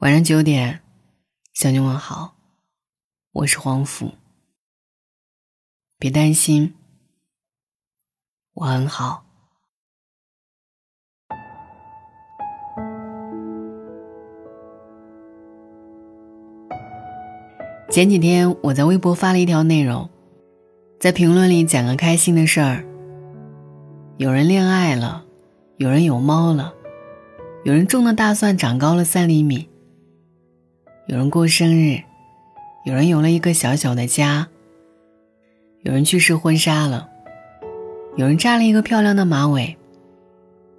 晚上九点，向你问好，我是黄甫。别担心，我很好。前几天我在微博发了一条内容，在评论里讲个开心的事儿。有人恋爱了，有人有猫了，有人种的大蒜长高了三厘米。有人过生日，有人有了一个小小的家，有人去试婚纱了，有人扎了一个漂亮的马尾，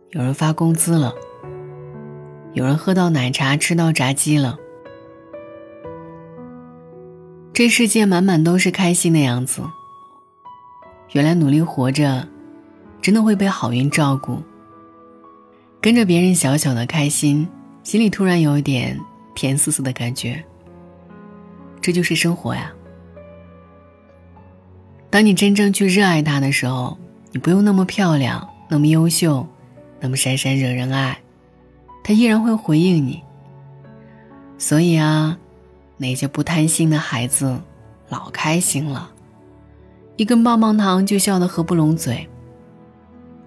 有人发工资了，有人喝到奶茶吃到炸鸡了。这世界满满都是开心的样子。原来努力活着，真的会被好运照顾。跟着别人小小的开心，心里突然有一点。甜丝丝的感觉，这就是生活呀。当你真正去热爱它的时候，你不用那么漂亮，那么优秀，那么闪闪惹人爱，它依然会回应你。所以啊，那些不贪心的孩子，老开心了，一根棒棒糖就笑得合不拢嘴；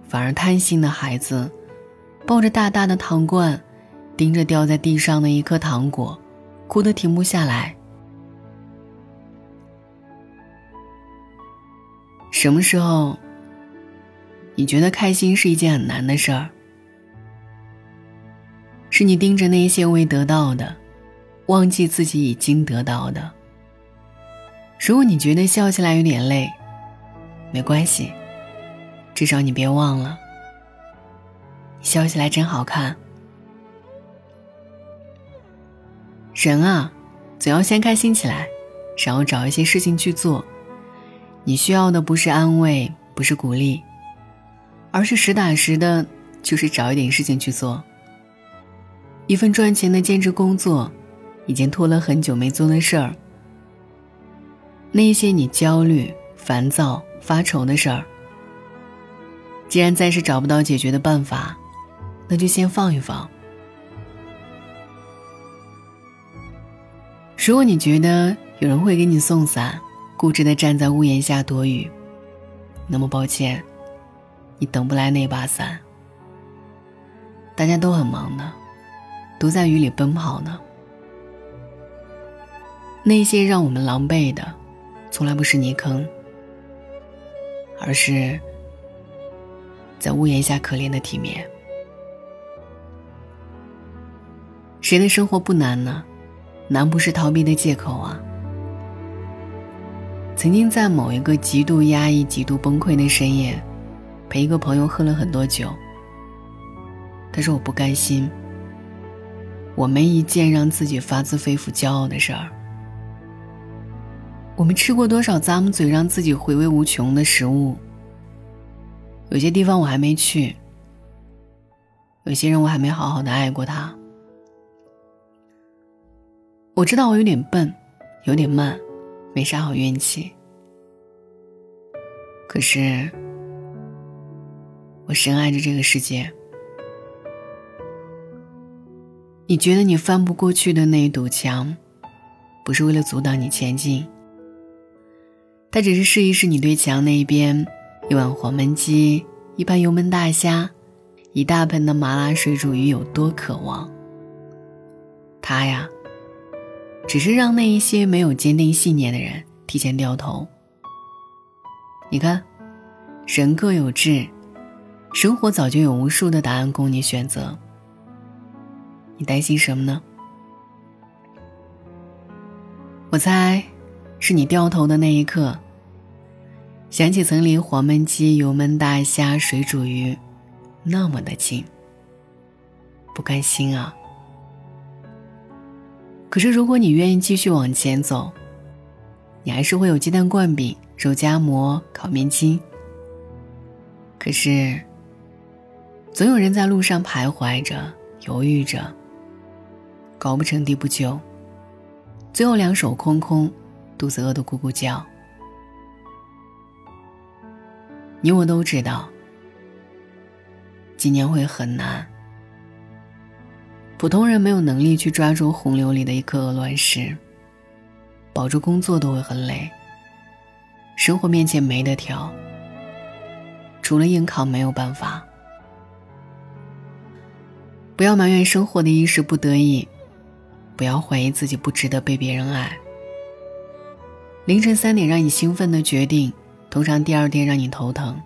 反而贪心的孩子，抱着大大的糖罐。盯着掉在地上的一颗糖果，哭得停不下来。什么时候，你觉得开心是一件很难的事儿？是你盯着那些未得到的，忘记自己已经得到的。如果你觉得笑起来有点累，没关系，至少你别忘了，笑起来真好看。人啊，总要先开心起来，然后找一些事情去做。你需要的不是安慰，不是鼓励，而是实打实的，就是找一点事情去做。一份赚钱的兼职工作，已经拖了很久没做的事儿。那些你焦虑、烦躁、发愁的事儿，既然暂时找不到解决的办法，那就先放一放。如果你觉得有人会给你送伞，固执的站在屋檐下躲雨，那么抱歉，你等不来那把伞。大家都很忙呢，都在雨里奔跑呢。那些让我们狼狈的，从来不是泥坑，而是在屋檐下可怜的体面。谁的生活不难呢？难不是逃避的借口啊！曾经在某一个极度压抑、极度崩溃的深夜，陪一个朋友喝了很多酒。他说：“我不甘心，我没一件让自己发自肺腑骄傲的事儿。我们吃过多少咂巴嘴让自己回味无穷的食物？有些地方我还没去，有些人我还没好好的爱过他。”我知道我有点笨，有点慢，没啥好运气。可是，我深爱着这个世界。你觉得你翻不过去的那一堵墙，不是为了阻挡你前进，它只是试一试你对墙那一边一碗黄焖鸡、一盘油焖大虾、一大盆的麻辣水煮鱼有多渴望。它呀。只是让那一些没有坚定信念的人提前掉头。你看，人各有志，生活早就有无数的答案供你选择。你担心什么呢？我猜，是你掉头的那一刻，想起曾离黄焖鸡、油焖大虾、水煮鱼那么的近，不甘心啊。可是，如果你愿意继续往前走，你还是会有鸡蛋灌饼、肉夹馍、烤面筋。可是，总有人在路上徘徊着、犹豫着，高不成低不就，最后两手空空，肚子饿得咕咕叫。你我都知道，今年会很难。普通人没有能力去抓住洪流里的一颗鹅卵石，保住工作都会很累。生活面前没得挑，除了硬扛没有办法。不要埋怨生活的一时不得已，不要怀疑自己不值得被别人爱。凌晨三点让你兴奋的决定，通常第二天让你头疼。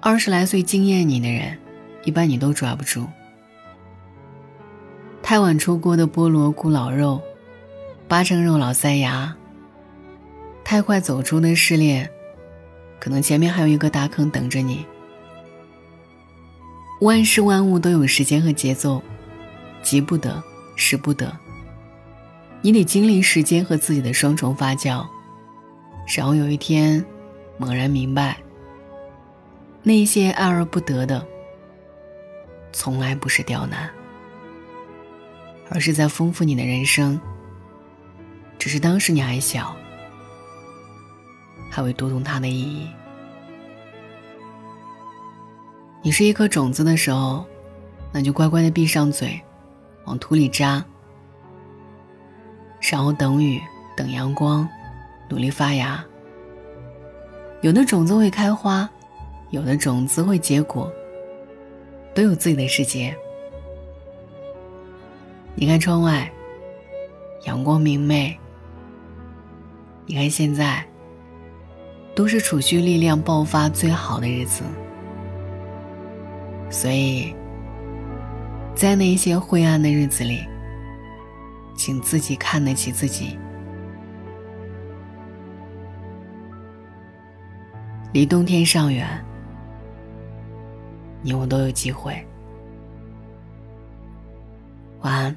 二十来岁惊艳你的人，一般你都抓不住。太晚出锅的菠萝咕老肉，八成肉老塞牙。太快走出的失恋，可能前面还有一个大坑等着你。万事万物都有时间和节奏，急不得，使不得。你得经历时间和自己的双重发酵，然后有一天，猛然明白，那些爱而不得的，从来不是刁难。而是在丰富你的人生。只是当时你还小，还未读懂它的意义。你是一颗种子的时候，那就乖乖的闭上嘴，往土里扎，然后等雨，等阳光，努力发芽。有的种子会开花，有的种子会结果，都有自己的世界。你看窗外，阳光明媚。你看现在，都是储蓄力量爆发最好的日子。所以，在那些灰暗的日子里，请自己看得起自己。离冬天尚远，你我都有机会。晚安。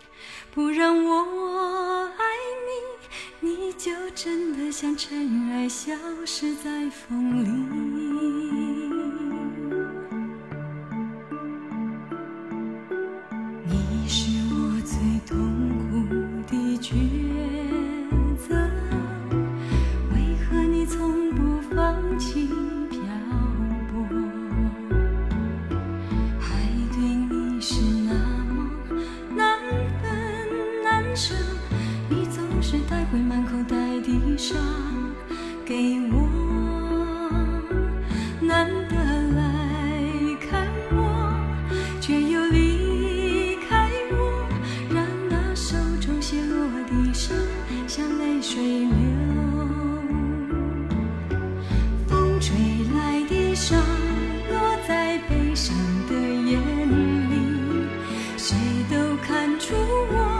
不让我爱你，你就真的像尘埃，消失在风里。生，你总是带回满口袋的沙给我。难得来看我，却又离开我，让那手中泻落的沙像泪水流。风吹来的沙落在悲伤的眼里，谁都看出我。